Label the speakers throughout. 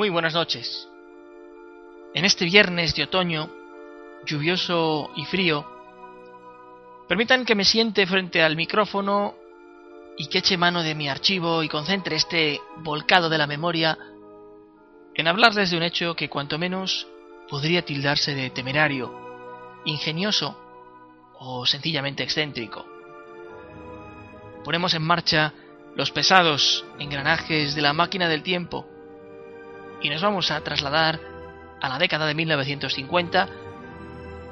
Speaker 1: Muy buenas noches. En este viernes de otoño, lluvioso y frío, permitan que me siente frente al micrófono y que eche mano de mi archivo y concentre este volcado de la memoria en hablarles de un hecho que cuanto menos podría tildarse de temerario, ingenioso o sencillamente excéntrico. Ponemos en marcha los pesados engranajes de la máquina del tiempo y nos vamos a trasladar a la década de 1950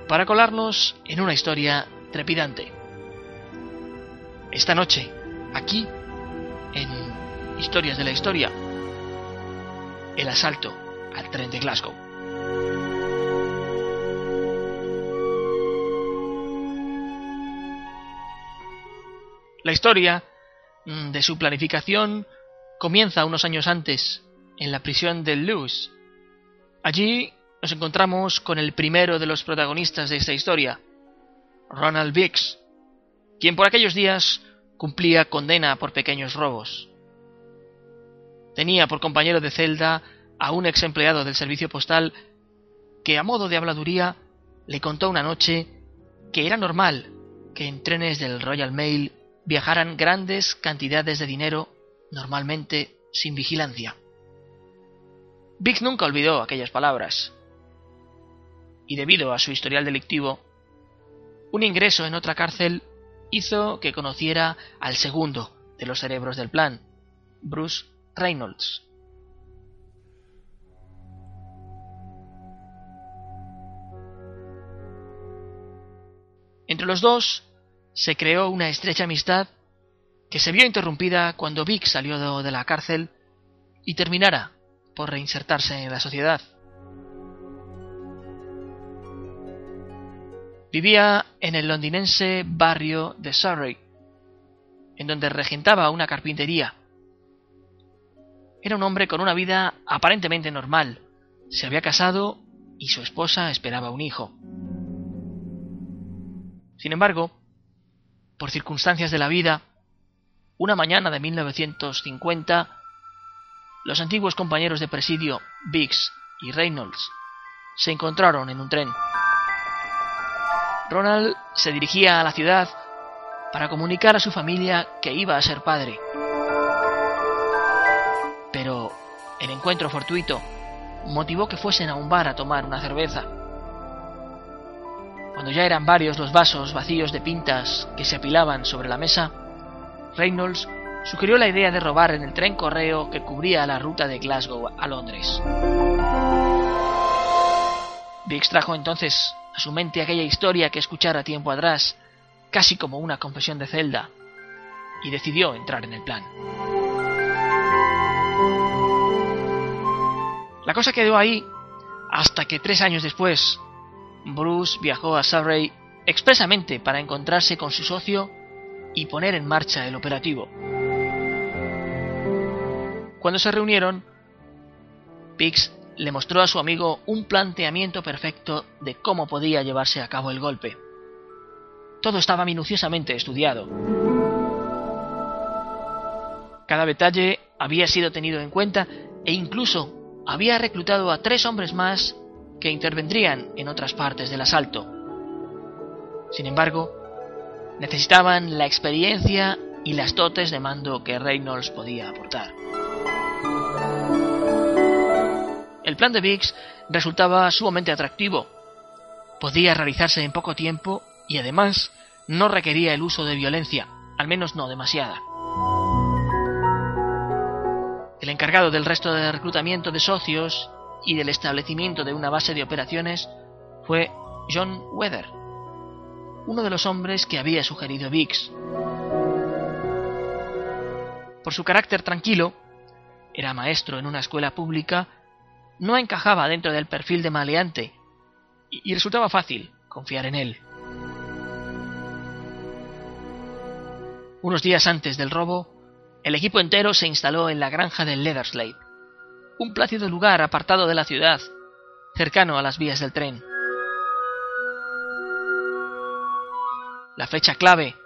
Speaker 1: para colarnos en una historia trepidante. Esta noche, aquí, en Historias de la Historia, el asalto al tren de Glasgow. La historia mm, de su planificación comienza unos años antes, en la prisión de Lewis. Allí nos encontramos con el primero de los protagonistas de esta historia, Ronald Biggs, quien por aquellos días cumplía condena por pequeños robos. Tenía por compañero de celda a un ex empleado del servicio postal que a modo de habladuría le contó una noche que era normal que en trenes del Royal Mail viajaran grandes cantidades de dinero, normalmente sin vigilancia. Biggs nunca olvidó aquellas palabras. Y debido a su historial delictivo, un ingreso en otra cárcel hizo que conociera al segundo de los cerebros del plan, Bruce Reynolds. Entre los dos se creó una estrecha amistad que se vio interrumpida cuando Vic salió de la cárcel y terminara por reinsertarse en la sociedad. Vivía en el londinense barrio de Surrey, en donde regentaba una carpintería. Era un hombre con una vida aparentemente normal. Se había casado y su esposa esperaba un hijo. Sin embargo, por circunstancias de la vida, una mañana de 1950, los antiguos compañeros de presidio Biggs y Reynolds se encontraron en un tren. Ronald se dirigía a la ciudad para comunicar a su familia que iba a ser padre. Pero el encuentro fortuito motivó que fuesen a un bar a tomar una cerveza. Cuando ya eran varios los vasos vacíos de pintas que se apilaban sobre la mesa, Reynolds sugirió la idea de robar en el tren correo que cubría la ruta de Glasgow a Londres. Biggs trajo entonces a su mente aquella historia que escuchara tiempo atrás, casi como una confesión de celda, y decidió entrar en el plan. La cosa quedó ahí hasta que tres años después, Bruce viajó a Surrey expresamente para encontrarse con su socio y poner en marcha el operativo. Cuando se reunieron, Pix le mostró a su amigo un planteamiento perfecto de cómo podía llevarse a cabo el golpe. Todo estaba minuciosamente estudiado. Cada detalle había sido tenido en cuenta e incluso había reclutado a tres hombres más que intervendrían en otras partes del asalto. Sin embargo, necesitaban la experiencia y las dotes de mando que Reynolds podía aportar. El plan de Biggs resultaba sumamente atractivo. Podía realizarse en poco tiempo y además no requería el uso de violencia, al menos no demasiada. El encargado del resto de reclutamiento de socios y del establecimiento de una base de operaciones fue John Weather, uno de los hombres que había sugerido Biggs. Por su carácter tranquilo, era maestro en una escuela pública, no encajaba dentro del perfil de maleante y, resultaba fácil confiar en él. Unos días antes del robo, el equipo entero se instaló en la granja de Leatherslade, un plácido lugar apartado de la ciudad, cercano a las vías del tren. La fecha clave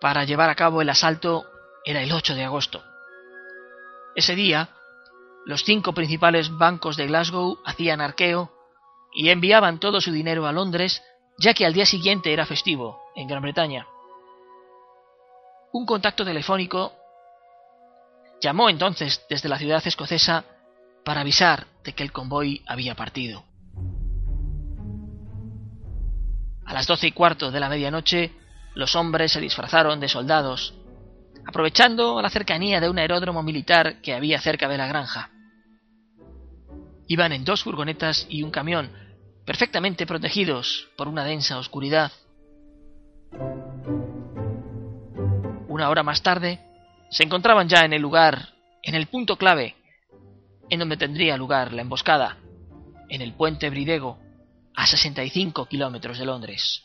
Speaker 1: para llevar a cabo el asalto era el 8 de agosto. Ese día, los cinco principales bancos de Glasgow hacían arqueo y enviaban todo su dinero a Londres, ya que al día siguiente era festivo en Gran Bretaña. Un contacto telefónico llamó entonces desde la ciudad escocesa para avisar de que el convoy había partido. A las doce y cuarto de la medianoche, los hombres se disfrazaron de soldados, aprovechando la cercanía de un aeródromo militar que había cerca de la granja. Iban en dos furgonetas y un camión, perfectamente protegidos por una densa oscuridad. Una hora más tarde, se encontraban ya en el lugar, en el punto clave, en donde tendría lugar la emboscada, en el puente Bridego, a 65 kilómetros de Londres.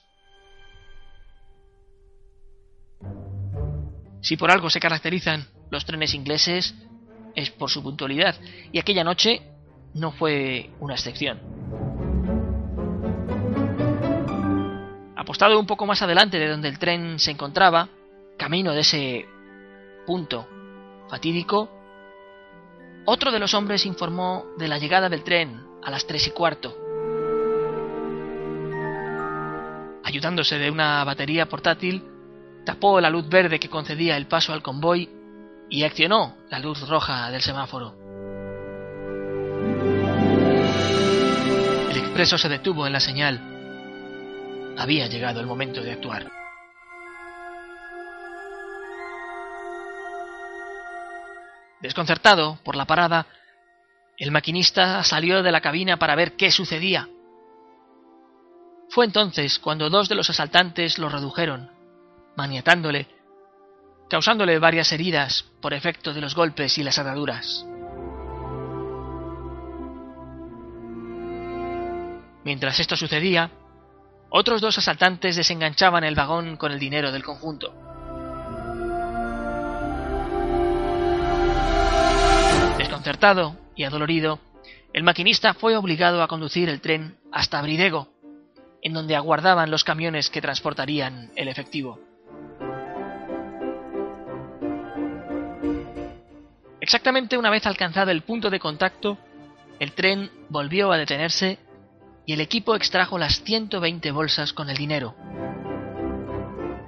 Speaker 1: Si por algo se caracterizan los trenes ingleses, es por su puntualidad, y aquella noche no fue una excepción. Apostado un poco más adelante de donde el tren se encontraba, camino de ese punto fatídico, otro de los hombres informó de la llegada del tren a las tres y cuarto. Ayudándose de una batería portátil, tapó la luz verde que concedía el paso al convoy y accionó la luz roja del semáforo. Expreso se detuvo en la señal. Había llegado el momento de actuar. Desconcertado por la parada, el maquinista salió de la cabina para ver qué sucedía. Fue entonces cuando dos de los asaltantes lo redujeron maniatándole, causándole varias heridas por efecto de los golpes y las ataduras. Mientras esto sucedía, otros dos asaltantes desenganchaban el vagón con el dinero del conjunto. Desconcertado y adolorido, el maquinista fue obligado a conducir el tren hasta Bridego, en donde aguardaban los camiones que transportarían el efectivo. Exactamente una vez alcanzado el punto de contacto, el tren volvió a detenerse y el equipo extrajo las 120 bolsas con el dinero.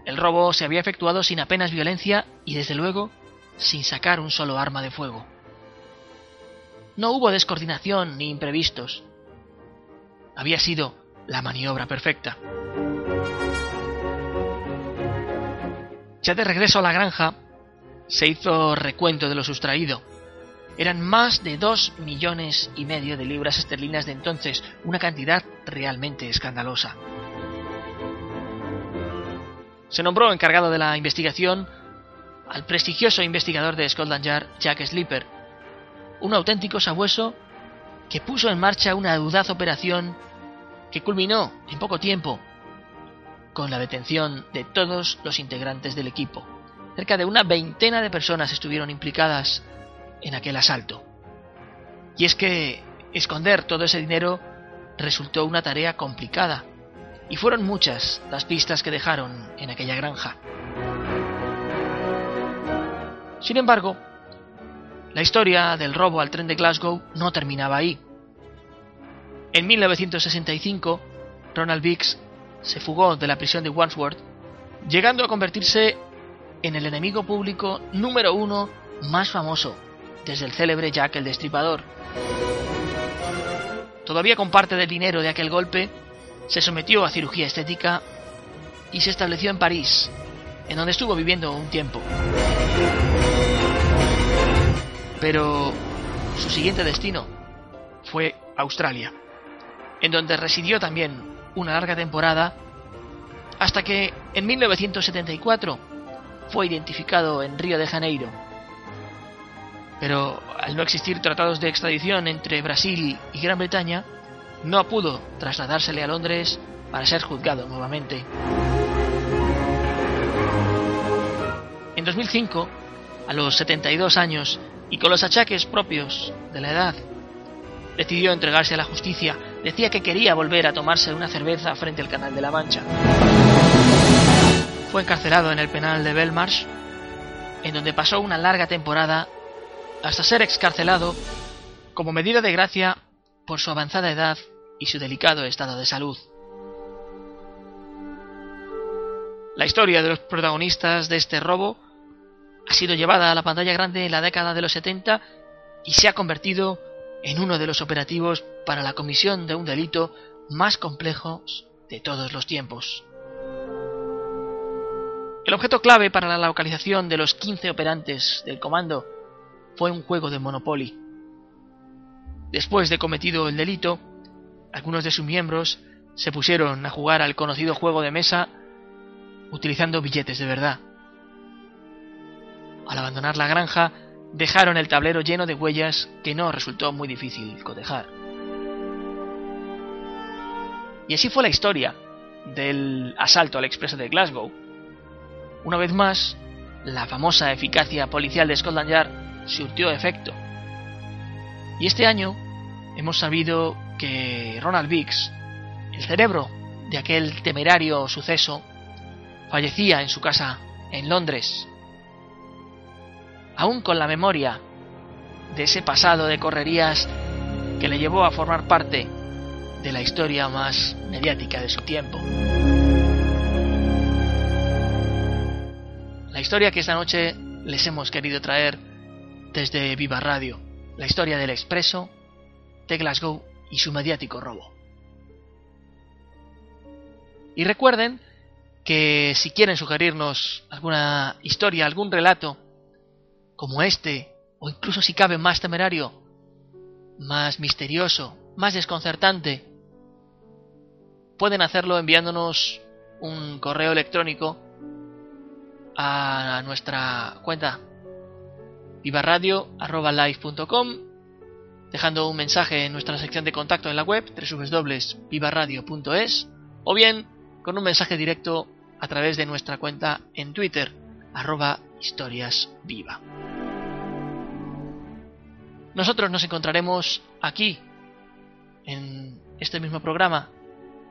Speaker 1: El robo se había efectuado sin apenas violencia y desde luego sin sacar un solo arma de fuego. No hubo descoordinación ni imprevistos. Había sido la maniobra perfecta. Ya de regreso a la granja, se hizo recuento de lo sustraído. Eran más de dos millones y medio de libras esterlinas de entonces, una cantidad realmente escandalosa. Se nombró encargado de la investigación al prestigioso investigador de Scotland Yard, Jack Slipper, un auténtico sabueso que puso en marcha una audaz operación que culminó en poco tiempo con la detención de todos los integrantes del equipo. Cerca de una veintena de personas estuvieron implicadas en aquel asalto. Y es que esconder todo ese dinero resultó una tarea complicada, y fueron muchas las pistas que dejaron en aquella granja. Sin embargo, la historia del robo al tren de Glasgow no terminaba ahí. En 1965, Ronald Biggs se fugó de la prisión de Wandsworth, llegando a convertirse en el enemigo público número uno más famoso, desde el célebre Jack el Destripador. Todavía con parte del dinero de aquel golpe, se sometió a cirugía estética y se estableció en París, en donde estuvo viviendo un tiempo. Pero su siguiente destino fue Australia, en donde residió también una larga temporada hasta que en 1974 fue identificado en Río de Janeiro. Pero al no existir tratados de extradición entre Brasil y Gran Bretaña, no pudo trasladársele a Londres para ser juzgado nuevamente. En 2005, a los 72 años y con los achaques propios de la edad, decidió entregarse a la justicia. Decía que quería volver a tomarse una cerveza frente al Canal de la Mancha. Fue encarcelado en el penal de Belmarsh, en donde pasó una larga temporada hasta ser excarcelado como medida de gracia por su avanzada edad y su delicado estado de salud. La historia de los protagonistas de este robo ha sido llevada a la pantalla grande en la década de los 70 y se ha convertido en uno de los operativos para la comisión de un delito más complejos de todos los tiempos. El objeto clave para la localización de los 15 operantes del comando fue un juego de Monopoly. Después de cometido el delito, algunos de sus miembros se pusieron a jugar al conocido juego de mesa utilizando billetes de verdad. Al abandonar la granja, dejaron el tablero lleno de huellas que no resultó muy difícil cotejar. Y así fue la historia del asalto al expreso de Glasgow. Una vez más, la famosa eficacia policial de Scotland Yard surtió efecto. Y este año hemos sabido que Ronald Biggs, el cerebro de aquel temerario suceso, fallecía en su casa en Londres. Aún con la memoria de ese pasado de correrías que le llevó a formar parte de la historia más mediática de su tiempo. La historia que esta noche les hemos querido traer desde Viva Radio, la historia del expreso de Glasgow y su mediático robo. Y recuerden que si quieren sugerirnos alguna historia, algún relato, como este, o incluso si cabe más temerario, más misterioso, más desconcertante, pueden hacerlo enviándonos un correo electrónico a nuestra cuenta vivarradio.live.com dejando un mensaje en nuestra sección de contacto en la web www.vivarradio.es o bien con un mensaje directo a través de nuestra cuenta en Twitter arroba. Nosotros nos encontraremos aquí en este mismo programa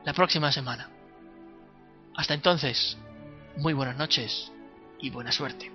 Speaker 1: la próxima semana. Hasta entonces, muy buenas noches y buena suerte.